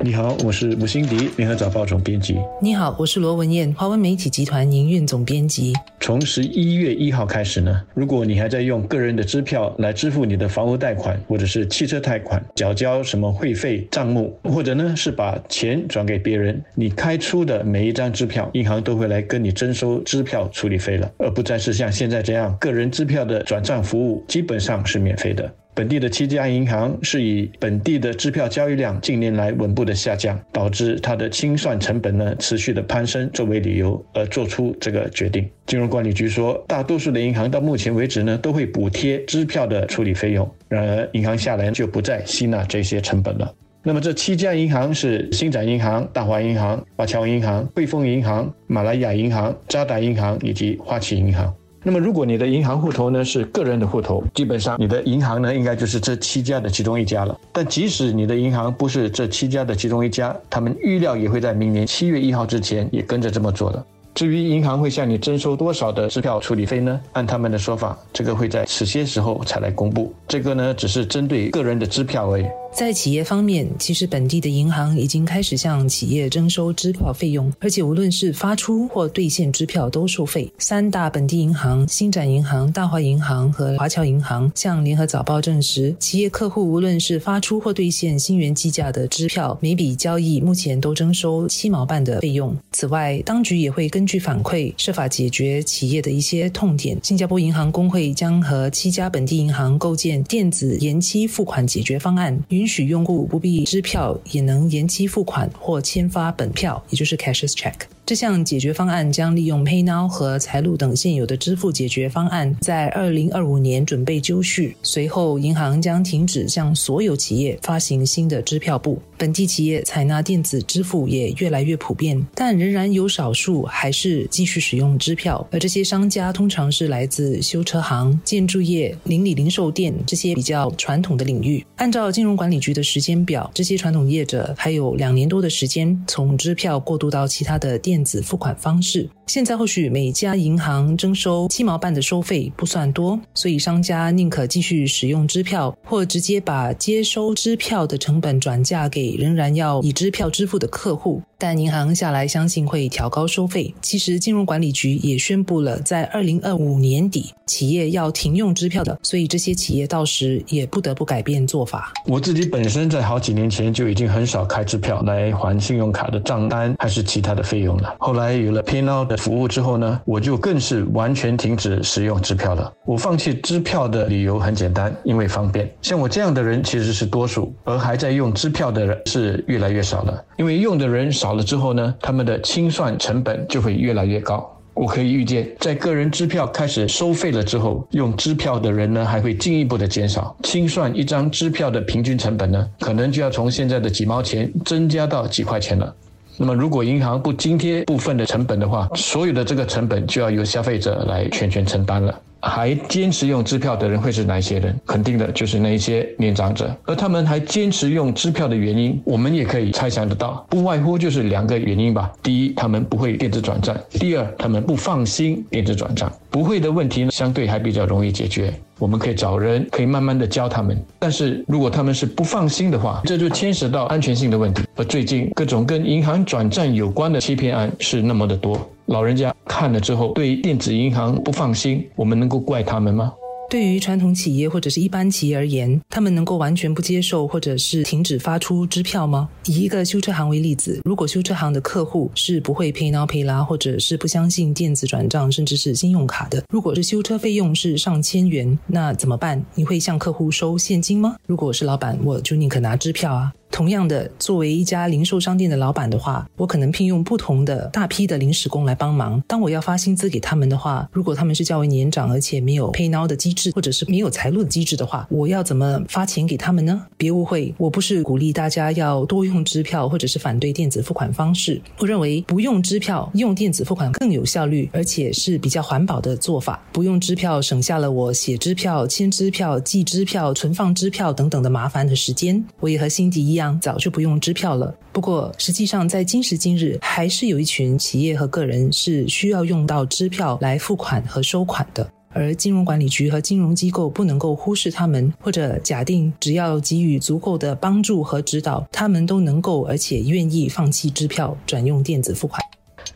你好，我是吴欣迪，联合早报总编辑。你好，我是罗文燕，华文媒体集团营运总编辑。从十一月一号开始呢，如果你还在用个人的支票来支付你的房屋贷款或者是汽车贷款，缴交什么会费账目，或者呢是把钱转给别人，你开出的每一张支票，银行都会来跟你征收支票处理费了，而不再是像现在这样个人支票的转账服务基本上是免费的。本地的七家银行是以本地的支票交易量近年来稳步的下降，导致它的清算成本呢持续的攀升作为理由而做出这个决定。金融管理局说，大多数的银行到目前为止呢都会补贴支票的处理费用，然而银行下来就不再吸纳这些成本了。那么这七家银行是新展银行、大华银行、华侨银行、汇丰银行、马来亚银行、渣打银行以及花旗银行。那么，如果你的银行户头呢是个人的户头，基本上你的银行呢应该就是这七家的其中一家了。但即使你的银行不是这七家的其中一家，他们预料也会在明年七月一号之前也跟着这么做的。至于银行会向你征收多少的支票处理费呢？按他们的说法，这个会在此些时候才来公布。这个呢，只是针对个人的支票而已。在企业方面，其实本地的银行已经开始向企业征收支票费用，而且无论是发出或兑现支票都收费。三大本地银行——新展银行、大华银行和华侨银行，向联合早报证实，企业客户无论是发出或兑现新元计价的支票，每笔交易目前都征收七毛半的费用。此外，当局也会根据反馈，设法解决企业的一些痛点。新加坡银行工会将和七家本地银行构建电子延期付款解决方案。允许用户不必支票也能延期付款或签发本票，也就是 cashless check。这项解决方案将利用 PayNow 和财路等现有的支付解决方案，在二零二五年准备就绪。随后，银行将停止向所有企业发行新的支票簿。本地企业采纳电子支付也越来越普遍，但仍然有少数还是继续使用支票。而这些商家通常是来自修车行、建筑业、邻里零售店这些比较传统的领域。按照金融管理局的时间表，这些传统业者还有两年多的时间从支票过渡到其他的电电子付款方式。现在或许每家银行征收七毛半的收费不算多，所以商家宁可继续使用支票，或直接把接收支票的成本转嫁给仍然要以支票支付的客户。但银行下来相信会调高收费。其实金融管理局也宣布了，在二零二五年底，企业要停用支票的，所以这些企业到时也不得不改变做法。我自己本身在好几年前就已经很少开支票来还信用卡的账单还是其他的费用了。后来有了 PayNow 的服务之后呢，我就更是完全停止使用支票了。我放弃支票的理由很简单，因为方便。像我这样的人其实是多数，而还在用支票的人是越来越少了。因为用的人少。好了之后呢，他们的清算成本就会越来越高。我可以预见，在个人支票开始收费了之后，用支票的人呢还会进一步的减少。清算一张支票的平均成本呢，可能就要从现在的几毛钱增加到几块钱了。那么，如果银行不津贴部分的成本的话，所有的这个成本就要由消费者来全权承担了。还坚持用支票的人会是哪些人？肯定的就是那一些年长者，而他们还坚持用支票的原因，我们也可以猜想得到，不外乎就是两个原因吧。第一，他们不会电子转账；第二，他们不放心电子转账。不会的问题呢，相对还比较容易解决，我们可以找人，可以慢慢的教他们。但是如果他们是不放心的话，这就牵涉到安全性的问题。而最近各种跟银行转账有关的欺骗案是那么的多。老人家看了之后，对电子银行不放心，我们能够怪他们吗？对于传统企业或者是一般企业而言，他们能够完全不接受或者是停止发出支票吗？以一个修车行为例子，如果修车行的客户是不会 pay now pay 啦，或者是不相信电子转账，甚至是信用卡的，如果是修车费用是上千元，那怎么办？你会向客户收现金吗？如果是老板，我就宁可拿支票啊。同样的，作为一家零售商店的老板的话，我可能聘用不同的大批的临时工来帮忙。当我要发薪资给他们的话，如果他们是较为年长，而且没有 pay now 的机制，或者是没有财路的机制的话，我要怎么发钱给他们呢？别误会，我不是鼓励大家要多用支票，或者是反对电子付款方式。我认为不用支票，用电子付款更有效率，而且是比较环保的做法。不用支票，省下了我写支票、签支票、寄支票、存放支票等等的麻烦和时间。我也和辛迪一样。早就不用支票了。不过，实际上在今时今日，还是有一群企业和个人是需要用到支票来付款和收款的。而金融管理局和金融机构不能够忽视他们，或者假定只要给予足够的帮助和指导，他们都能够而且愿意放弃支票，转用电子付款。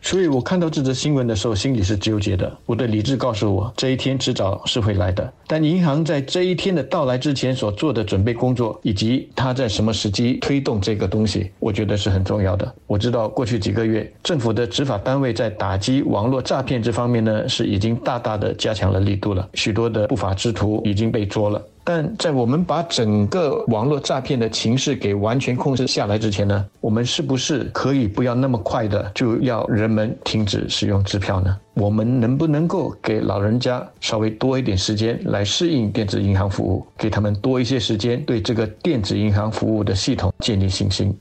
所以我看到这则新闻的时候，心里是纠结的。我的理智告诉我，这一天迟早是会来的。但银行在这一天的到来之前所做的准备工作，以及它在什么时机推动这个东西，我觉得是很重要的。我知道过去几个月，政府的执法单位在打击网络诈骗这方面呢，是已经大大的加强了力度了，许多的不法之徒已经被捉了。但在我们把整个网络诈骗的情势给完全控制下来之前呢，我们是不是可以不要那么快的就要人们停止使用支票呢？我们能不能够给老人家稍微多一点时间来适应电子银行服务，给他们多一些时间对这个电子银行服务的系统建立信心？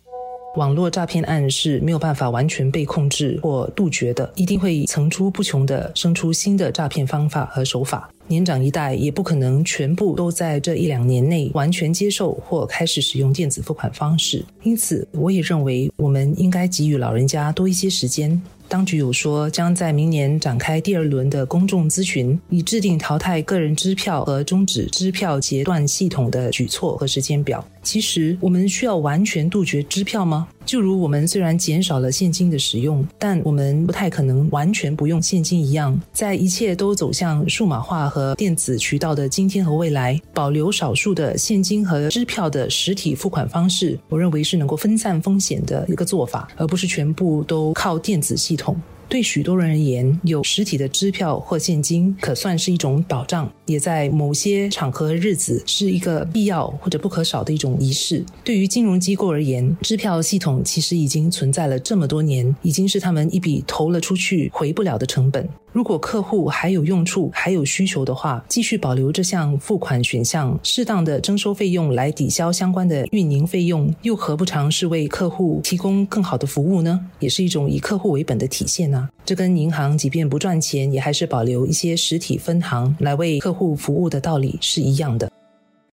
网络诈骗案是没有办法完全被控制或杜绝的，一定会层出不穷的生出新的诈骗方法和手法。年长一代也不可能全部都在这一两年内完全接受或开始使用电子付款方式，因此我也认为我们应该给予老人家多一些时间。当局有说将在明年展开第二轮的公众咨询，以制定淘汰个人支票和终止支票结断系统的举措和时间表。其实，我们需要完全杜绝支票吗？就如我们虽然减少了现金的使用，但我们不太可能完全不用现金一样，在一切都走向数码化和电子渠道的今天和未来，保留少数的现金和支票的实体付款方式，我认为是能够分散风险的一个做法，而不是全部都靠电子系统。对许多人而言，有实体的支票或现金可算是一种保障，也在某些场合日子是一个必要或者不可少的一种仪式。对于金融机构而言，支票系统其实已经存在了这么多年，已经是他们一笔投了出去回不了的成本。如果客户还有用处、还有需求的话，继续保留这项付款选项，适当的征收费用来抵消相关的运营费用，又何不尝是为客户提供更好的服务呢？也是一种以客户为本的体现呢。这跟银行即便不赚钱，也还是保留一些实体分行来为客户服务的道理是一样的。